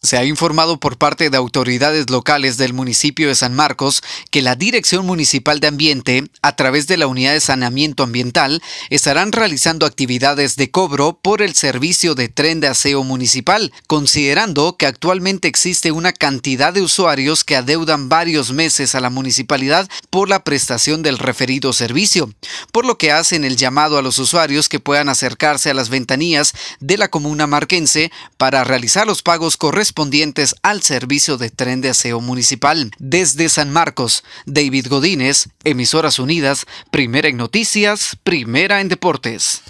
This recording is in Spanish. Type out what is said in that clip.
Se ha informado por parte de autoridades locales del municipio de San Marcos que la Dirección Municipal de Ambiente, a través de la Unidad de Saneamiento Ambiental, estarán realizando actividades de cobro por el servicio de tren de aseo municipal, considerando que actualmente existe una cantidad de usuarios que adeudan varios meses a la municipalidad por la prestación del referido servicio, por lo que hacen el llamado a los usuarios que puedan acercarse a las ventanillas de la comuna marquense para realizar los pagos correspondientes correspondientes al servicio de tren de aseo municipal. Desde San Marcos, David Godínez, Emisoras Unidas, primera en noticias, primera en deportes.